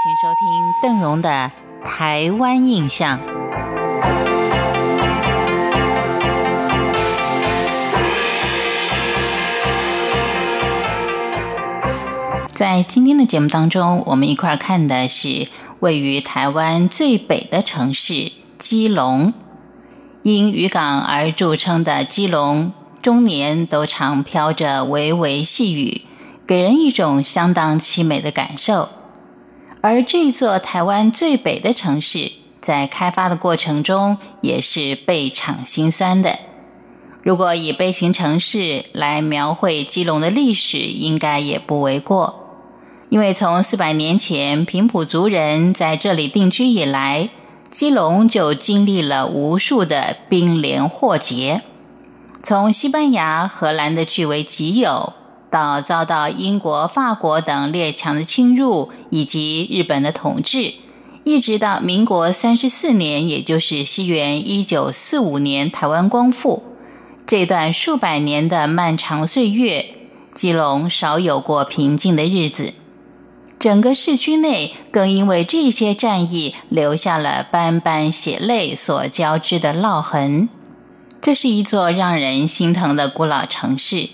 请收听邓荣的《台湾印象》。在今天的节目当中，我们一块儿看的是位于台湾最北的城市基隆。因渔港而著称的基隆，终年都常飘着微微细雨，给人一种相当凄美的感受。而这座台湾最北的城市，在开发的过程中也是倍尝心酸的。如果以悲情城市来描绘基隆的历史，应该也不为过。因为从四百年前平埔族人在这里定居以来，基隆就经历了无数的兵连祸结，从西班牙、荷兰的据为己有。到遭到英国、法国等列强的侵入，以及日本的统治，一直到民国三十四年，也就是西元一九四五年，台湾光复这段数百年的漫长岁月，基隆少有过平静的日子。整个市区内更因为这些战役留下了斑斑血泪所交织的烙痕。这是一座让人心疼的古老城市。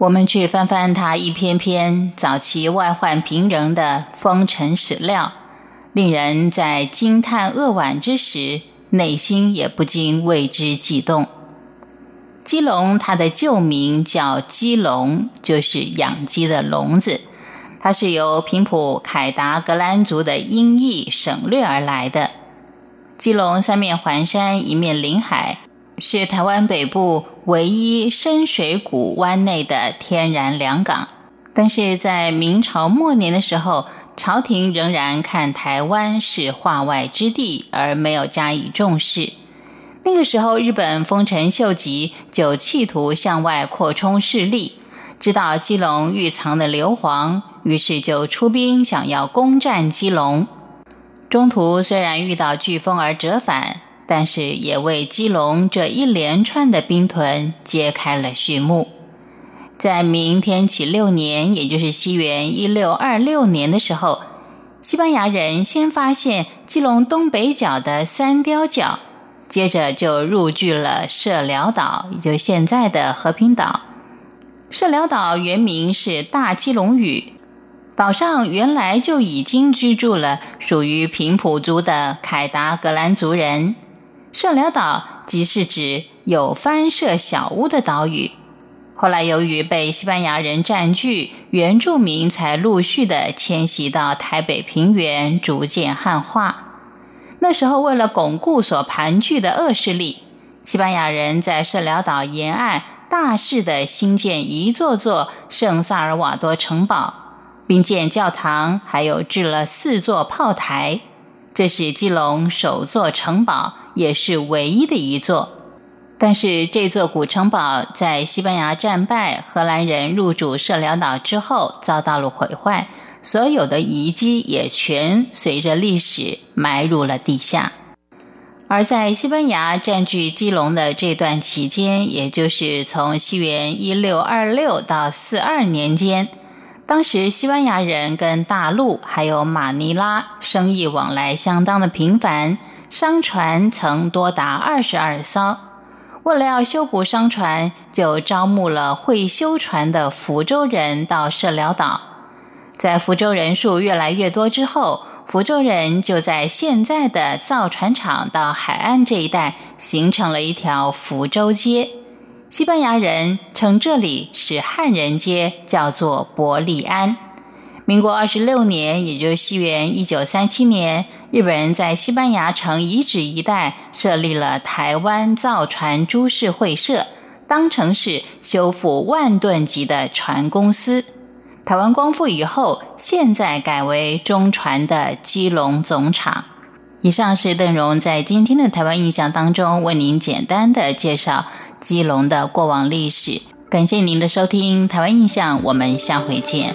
我们去翻翻他一篇篇早期外患频仍的风尘史料，令人在惊叹扼腕之时，内心也不禁为之悸动。基隆，它的旧名叫基隆，就是养鸡的笼子。它是由平埔凯达格兰族的音译省略而来的。基隆三面环山，一面临海。是台湾北部唯一深水谷湾内的天然良港，但是在明朝末年的时候，朝廷仍然看台湾是化外之地，而没有加以重视。那个时候，日本丰臣秀吉就企图向外扩充势力，知道基隆蕴藏的硫磺，于是就出兵想要攻占基隆。中途虽然遇到飓风而折返。但是也为基隆这一连串的兵屯揭开了序幕。在明天启六年，也就是西元一六二六年的时候，西班牙人先发现基隆东北角的三雕角，接着就入据了社寮岛，也就是现在的和平岛。社寮岛原名是大基隆屿，岛上原来就已经居住了属于平埔族的凯达格兰族人。射寮岛即是指有翻设小屋的岛屿，后来由于被西班牙人占据，原住民才陆续的迁徙到台北平原，逐渐汉化。那时候，为了巩固所盘踞的恶势力，西班牙人在社寮岛沿岸大肆的兴建一座座圣萨尔瓦多城堡，并建教堂，还有置了四座炮台。这是基隆首座城堡。也是唯一的一座，但是这座古城堡在西班牙战败、荷兰人入主社寮岛之后遭到了毁坏，所有的遗迹也全随着历史埋入了地下。而在西班牙占据基隆的这段期间，也就是从西元一六二六到四二年间，当时西班牙人跟大陆还有马尼拉生意往来相当的频繁。商船曾多达二十二艘，为了要修补商船，就招募了会修船的福州人到社寮岛。在福州人数越来越多之后，福州人就在现在的造船厂到海岸这一带形成了一条福州街。西班牙人称这里是汉人街，叫做伯利安。民国二十六年，也就是西元一九三七年，日本人在西班牙城遗址一带设立了台湾造船株式会社，当成是修复万吨级的船公司。台湾光复以后，现在改为中船的基隆总厂。以上是邓荣在今天的台湾印象当中为您简单的介绍基隆的过往历史。感谢您的收听，台湾印象，我们下回见。